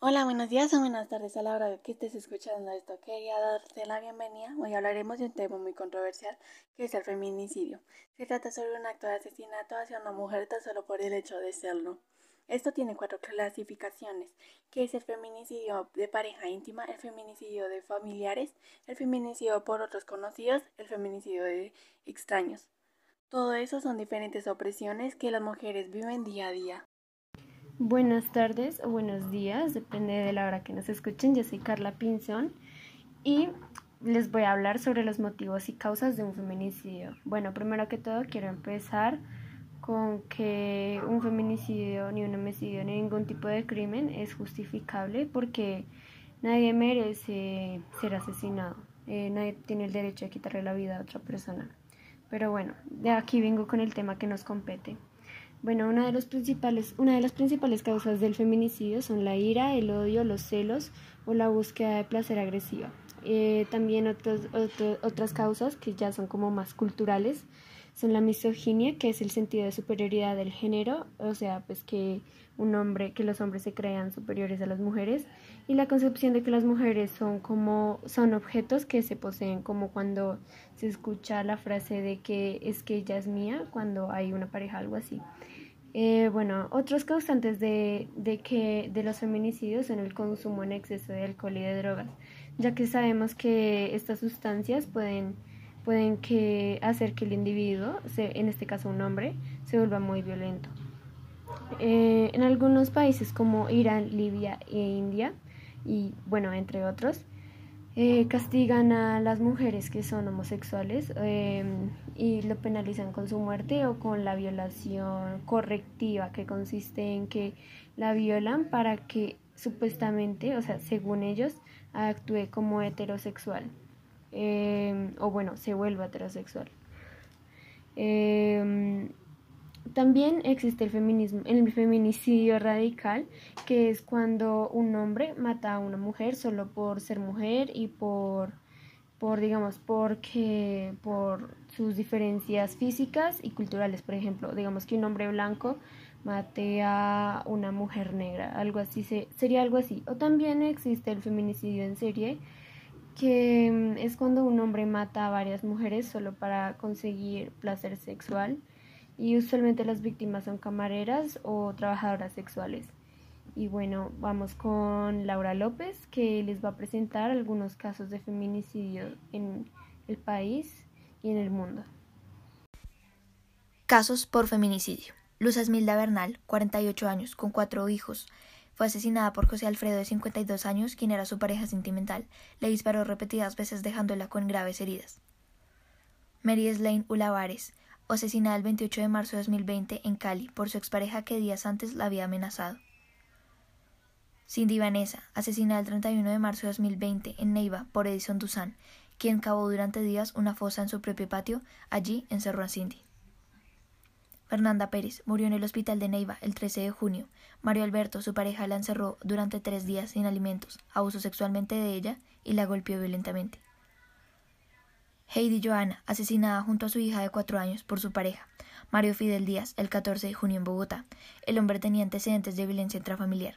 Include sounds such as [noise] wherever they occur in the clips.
Hola, buenos días o buenas tardes a la hora de que estés escuchando esto. Quería darte la bienvenida. Hoy hablaremos de un tema muy controversial que es el feminicidio. Se trata sobre un acto de asesinato hacia una mujer tan solo por el hecho de serlo. Esto tiene cuatro clasificaciones, que es el feminicidio de pareja íntima, el feminicidio de familiares, el feminicidio por otros conocidos, el feminicidio de extraños. Todo eso son diferentes opresiones que las mujeres viven día a día. Buenas tardes o buenos días, depende de la hora que nos escuchen. Yo soy Carla Pinzón y les voy a hablar sobre los motivos y causas de un feminicidio. Bueno, primero que todo quiero empezar con que un feminicidio, ni un homicidio, ni ningún tipo de crimen es justificable porque nadie merece ser asesinado. Eh, nadie tiene el derecho de quitarle la vida a otra persona. Pero bueno, de aquí vengo con el tema que nos compete. Bueno, una de, los principales, una de las principales causas del feminicidio son la ira, el odio, los celos o la búsqueda de placer agresiva. Eh, también otras causas que ya son como más culturales son la misoginia, que es el sentido de superioridad del género, o sea, pues que un hombre, que los hombres se crean superiores a las mujeres, y la concepción de que las mujeres son como son objetos que se poseen, como cuando se escucha la frase de que es que ella es mía cuando hay una pareja, algo así. Eh, bueno, otros causantes de, de, que, de los feminicidios son el consumo en exceso de alcohol y de drogas, ya que sabemos que estas sustancias pueden, pueden que hacer que el individuo, en este caso un hombre, se vuelva muy violento. Eh, en algunos países como Irán, Libia e India, y bueno, entre otros, eh, castigan a las mujeres que son homosexuales em, y lo penalizan con su muerte o con la violación correctiva, que consiste en que la violan para que supuestamente, o sea, según ellos, actúe como heterosexual em, o bueno, se vuelva heterosexual. Em, también existe el feminismo, el feminicidio radical, que es cuando un hombre mata a una mujer solo por ser mujer y por, por digamos, porque por sus diferencias físicas y culturales. Por ejemplo, digamos que un hombre blanco mate a una mujer negra, algo así se, sería algo así. O también existe el feminicidio en serie, que mm, es cuando un hombre mata a varias mujeres solo para conseguir placer sexual y usualmente las víctimas son camareras o trabajadoras sexuales. Y bueno, vamos con Laura López, que les va a presentar algunos casos de feminicidio en el país y en el mundo. Casos por feminicidio. Luz Esmilda Bernal, 48 años, con cuatro hijos. Fue asesinada por José Alfredo, de 52 años, quien era su pareja sentimental. Le disparó repetidas veces dejándola con graves heridas. Mary Slane Ulavares, asesinada el 28 de marzo de 2020 en Cali por su expareja que días antes la había amenazado. Cindy Vanessa, asesinada el 31 de marzo de 2020 en Neiva por Edison Dusan, quien cavó durante días una fosa en su propio patio, allí encerró a Cindy. Fernanda Pérez murió en el hospital de Neiva el 13 de junio. Mario Alberto, su pareja, la encerró durante tres días sin alimentos, abusó sexualmente de ella y la golpeó violentamente. Heidi Joana, asesinada junto a su hija de cuatro años por su pareja, Mario Fidel Díaz, el 14 de junio en Bogotá. El hombre tenía antecedentes de violencia intrafamiliar.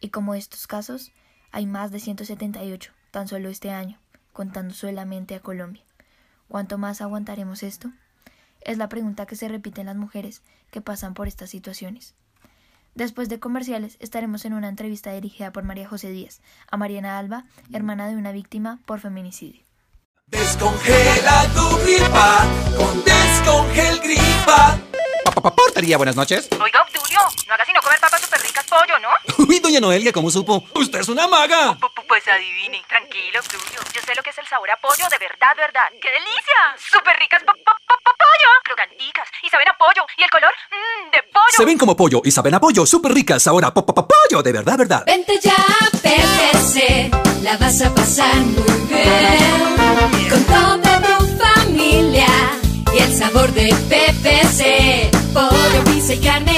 Y como estos casos, hay más de 178, tan solo este año, contando solamente a Colombia. ¿Cuánto más aguantaremos esto? Es la pregunta que se repite en las mujeres que pasan por estas situaciones. Después de comerciales, estaremos en una entrevista dirigida por María José Díaz, a Mariana Alba, hermana de una víctima por feminicidio. Descongela tu gripa con Descongel Gripa. Portería, buenas noches. Oiga, Obdulio, no haga sino comer papas super ricas pollo, ¿no? [laughs] Uy, doña Noelia, ¿cómo supo? Usted es una maga. Pues adivine, tranquilo. Yo sé lo que es el sabor a pollo, de verdad, verdad. ¡Qué delicia! Súper ricas pollo. Crocanticas. Y saben a pollo. ¿Y el color? Mmm, de pollo. Se ven como pollo y saben a pollo. Súper ricas. Ahora pollo, de verdad, verdad. Vente ya a PPC. La vas a pasar muy bien. Con toda tu familia. Y el sabor de PPC. Pollo, pizza y carne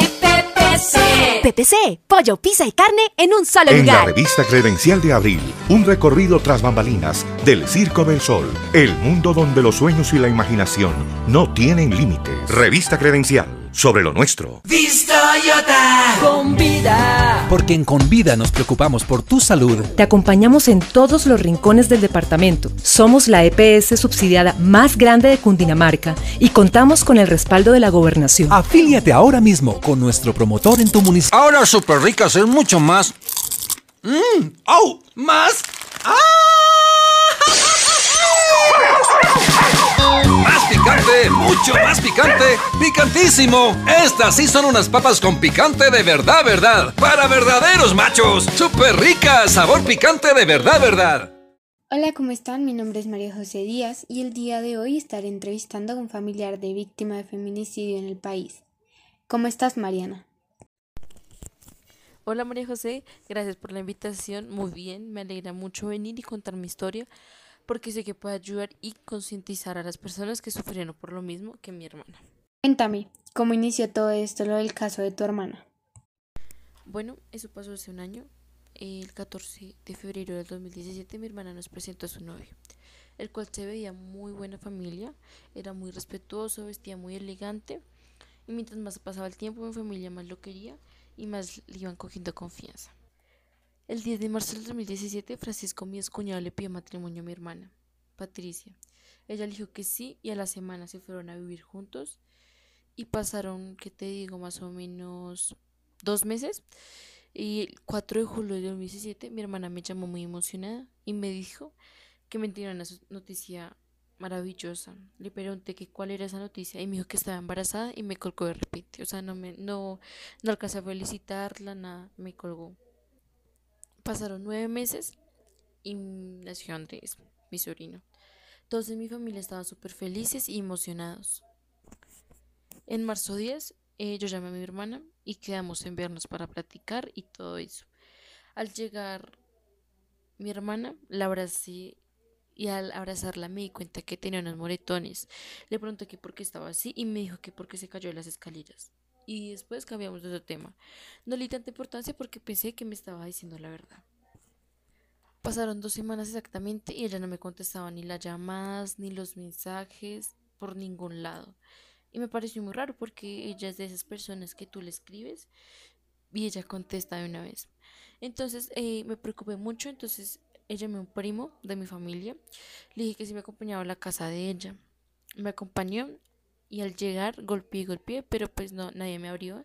PPC. Pollo, pizza y carne en un solo En lugar. la revista Credencial de Abril, un recorrido tras bambalinas del Circo del Sol, el mundo donde los sueños y la imaginación no tienen límites. Revista Credencial, sobre lo nuestro. Vista Toyota. Con vida. Porque en Convida nos preocupamos por tu salud. Te acompañamos en todos los rincones del departamento. Somos la EPS subsidiada más grande de Cundinamarca y contamos con el respaldo de la gobernación. Afíliate ahora mismo con nuestro promotor en tu municipio. Ahora Super Ricas es mucho más. ¡Mmm! ¡Au! ¡Más! ¡Ah! ¡Mucho más picante! ¡Picantísimo! Estas sí son unas papas con picante de verdad, verdad. Para verdaderos machos. ¡Súper ricas! Sabor picante de verdad, verdad. Hola, ¿cómo están? Mi nombre es María José Díaz y el día de hoy estaré entrevistando a un familiar de víctima de feminicidio en el país. ¿Cómo estás, Mariana? Hola María José, gracias por la invitación. Muy bien, me alegra mucho venir y contar mi historia porque sé que puede ayudar y concientizar a las personas que sufrieron por lo mismo que mi hermana. Cuéntame, ¿cómo inició todo esto, lo del caso de tu hermana? Bueno, eso pasó hace un año. El 14 de febrero del 2017 mi hermana nos presentó a su novio, el cual se veía muy buena familia, era muy respetuoso, vestía muy elegante y mientras más pasaba el tiempo mi familia más lo quería y más le iban cogiendo confianza. El 10 de marzo del 2017, Francisco, mi cuñado, le pidió matrimonio a mi hermana, Patricia. Ella dijo que sí y a la semana se fueron a vivir juntos y pasaron, ¿qué te digo? Más o menos dos meses. Y el 4 de julio del 2017 mi hermana me llamó muy emocionada y me dijo que me tenía una noticia maravillosa. Le pregunté que cuál era esa noticia y me dijo que estaba embarazada y me colgó de repente. O sea, no me, no, no alcancé a felicitarla, nada, me colgó. Pasaron nueve meses y nació Andrés, mi sobrino. Todos en mi familia estaban súper felices y emocionados. En marzo 10, eh, yo llamé a mi hermana y quedamos en vernos para platicar y todo eso. Al llegar mi hermana, la abracé y al abrazarla me di cuenta que tenía unos moretones. Le pregunté que por qué estaba así y me dijo que porque se cayó de las escaleras. Y después cambiamos de otro tema. No le di tanta importancia porque pensé que me estaba diciendo la verdad. Pasaron dos semanas exactamente y ella no me contestaba ni las llamadas ni los mensajes por ningún lado. Y me pareció muy raro porque ella es de esas personas que tú le escribes y ella contesta de una vez. Entonces eh, me preocupé mucho, entonces ella me un primo de mi familia. Le dije que si me acompañaba a la casa de ella. Me acompañó y al llegar golpeé, golpeé, pero pues no, nadie me abrió.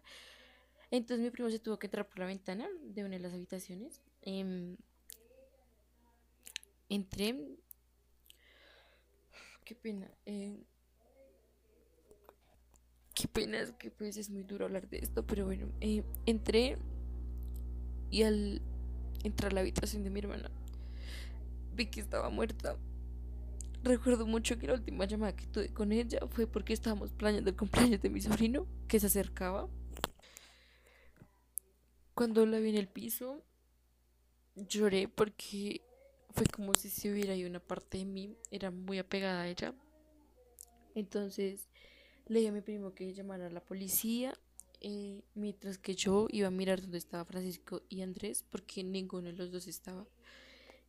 Entonces mi primo se tuvo que entrar por la ventana de una de las habitaciones. Eh, entré. Qué pena. Eh, qué pena, es que pues es muy duro hablar de esto, pero bueno, eh, entré y al entrar a la habitación de mi hermana vi que estaba muerta. Recuerdo mucho que la última llamada que tuve con ella fue porque estábamos planeando el cumpleaños de mi sobrino, que se acercaba. Cuando la vi en el piso, lloré porque fue como si se hubiera ido una parte de mí, era muy apegada a ella. Entonces le dije a mi primo que llamara a la policía, eh, mientras que yo iba a mirar dónde estaba Francisco y Andrés, porque ninguno de los dos estaba.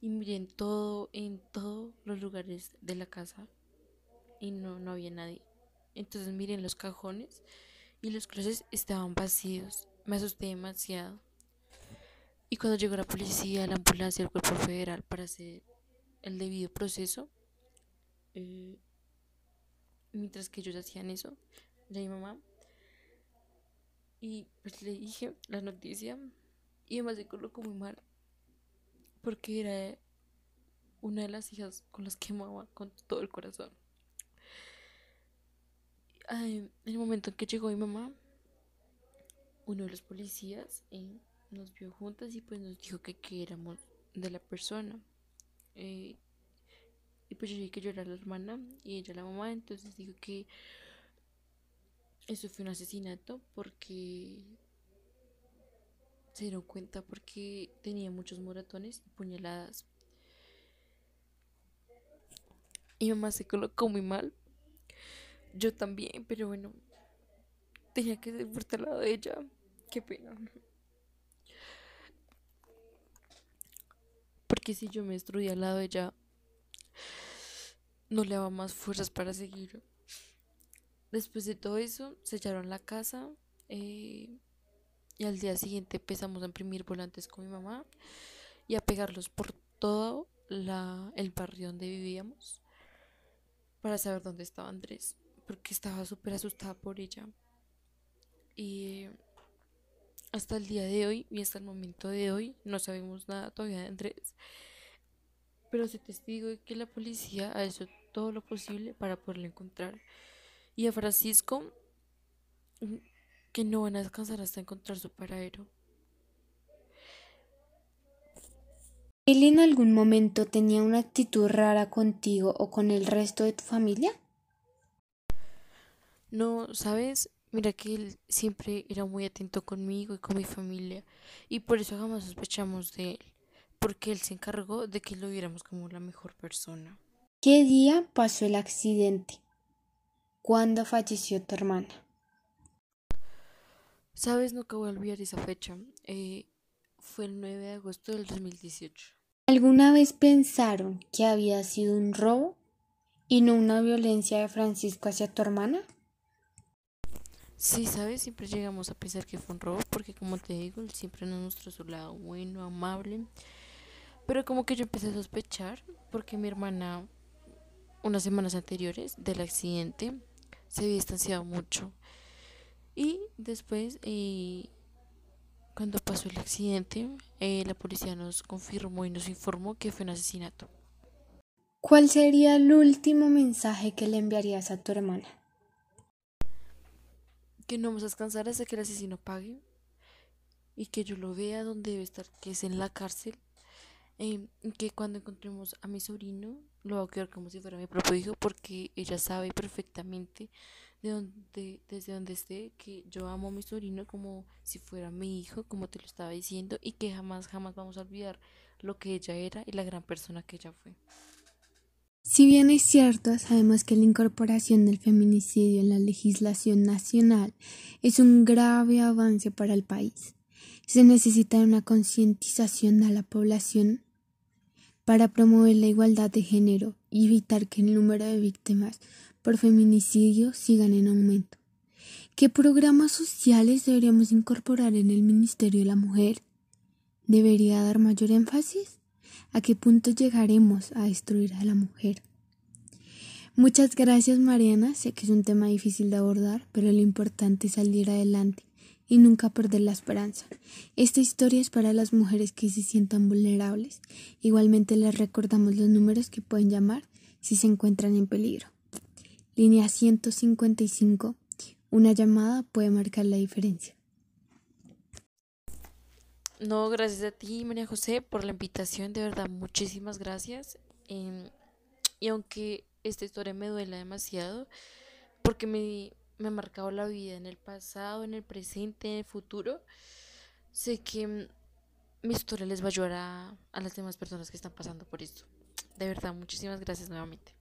Y miré en todo, en todos los lugares de la casa y no, no había nadie. Entonces miré en los cajones y los closets estaban vacíos. Me asusté demasiado. Y cuando llegó la policía, la ambulancia, el cuerpo federal para hacer el debido proceso, eh, mientras que ellos hacían eso, ya mi mamá, y pues le dije la noticia, y además se colocó muy mal porque era una de las hijas con las que amaba con todo el corazón. en el momento en que llegó mi mamá, uno de los policías eh, nos vio juntas y pues nos dijo que, que éramos de la persona. Eh, y pues yo dije que yo era la hermana y ella la mamá, entonces dijo que eso fue un asesinato porque se dieron cuenta porque tenía muchos moratones y puñaladas. Y mamá se colocó muy mal. Yo también, pero bueno, tenía que ser lado de ella. Qué pena. Porque si yo me destruía al lado de ella, no le daba más fuerzas para seguir. Después de todo eso, sellaron la casa. Eh, y al día siguiente empezamos a imprimir volantes con mi mamá y a pegarlos por todo la, el barrio donde vivíamos para saber dónde estaba Andrés, porque estaba súper asustada por ella. Y hasta el día de hoy y hasta el momento de hoy no sabemos nada todavía de Andrés. Pero se testigo de que la policía ha hecho todo lo posible para poderlo encontrar. Y a Francisco, que no van a descansar hasta encontrar su paradero. ¿Él en algún momento tenía una actitud rara contigo o con el resto de tu familia? No, ¿sabes? Mira que él siempre era muy atento conmigo y con mi familia y por eso jamás sospechamos de él, porque él se encargó de que lo viéramos como la mejor persona. ¿Qué día pasó el accidente? ¿Cuándo falleció tu hermana? Sabes, nunca voy a olvidar esa fecha. Eh, fue el 9 de agosto del 2018. ¿Alguna vez pensaron que había sido un robo y no una violencia de Francisco hacia tu hermana? Sí, ¿sabes? Siempre llegamos a pensar que fue un robo porque, como te digo, él siempre nos mostró su lado bueno, amable. Pero como que yo empecé a sospechar porque mi hermana, unas semanas anteriores del accidente, se había distanciado mucho. Y después, eh, cuando pasó el accidente, eh, la policía nos confirmó y nos informó que fue un asesinato. ¿Cuál sería el último mensaje que le enviarías a tu hermana? Que no vamos a descansar hasta que el asesino pague y que yo lo vea donde debe estar, que es en la cárcel. Eh, que cuando encontremos a mi sobrino lo va a quedar como si fuera mi propio hijo porque ella sabe perfectamente de donde, desde donde esté, que yo amo a mi sobrino como si fuera mi hijo, como te lo estaba diciendo, y que jamás, jamás vamos a olvidar lo que ella era y la gran persona que ella fue. Si bien es cierto, sabemos que la incorporación del feminicidio en la legislación nacional es un grave avance para el país. Se necesita una concientización a la población para promover la igualdad de género y evitar que el número de víctimas por feminicidio sigan en aumento. ¿Qué programas sociales deberíamos incorporar en el Ministerio de la Mujer? ¿Debería dar mayor énfasis? ¿A qué punto llegaremos a destruir a la mujer? Muchas gracias Mariana, sé que es un tema difícil de abordar, pero lo importante es salir adelante y nunca perder la esperanza. Esta historia es para las mujeres que se sientan vulnerables. Igualmente les recordamos los números que pueden llamar si se encuentran en peligro. Línea 155. Una llamada puede marcar la diferencia. No, gracias a ti, María José, por la invitación. De verdad, muchísimas gracias. Em, y aunque esta historia me duela demasiado, porque me, me ha marcado la vida en el pasado, en el presente, en el futuro, sé que mm, mi historia les va a ayudar a las demás personas que están pasando por esto. De verdad, muchísimas gracias nuevamente.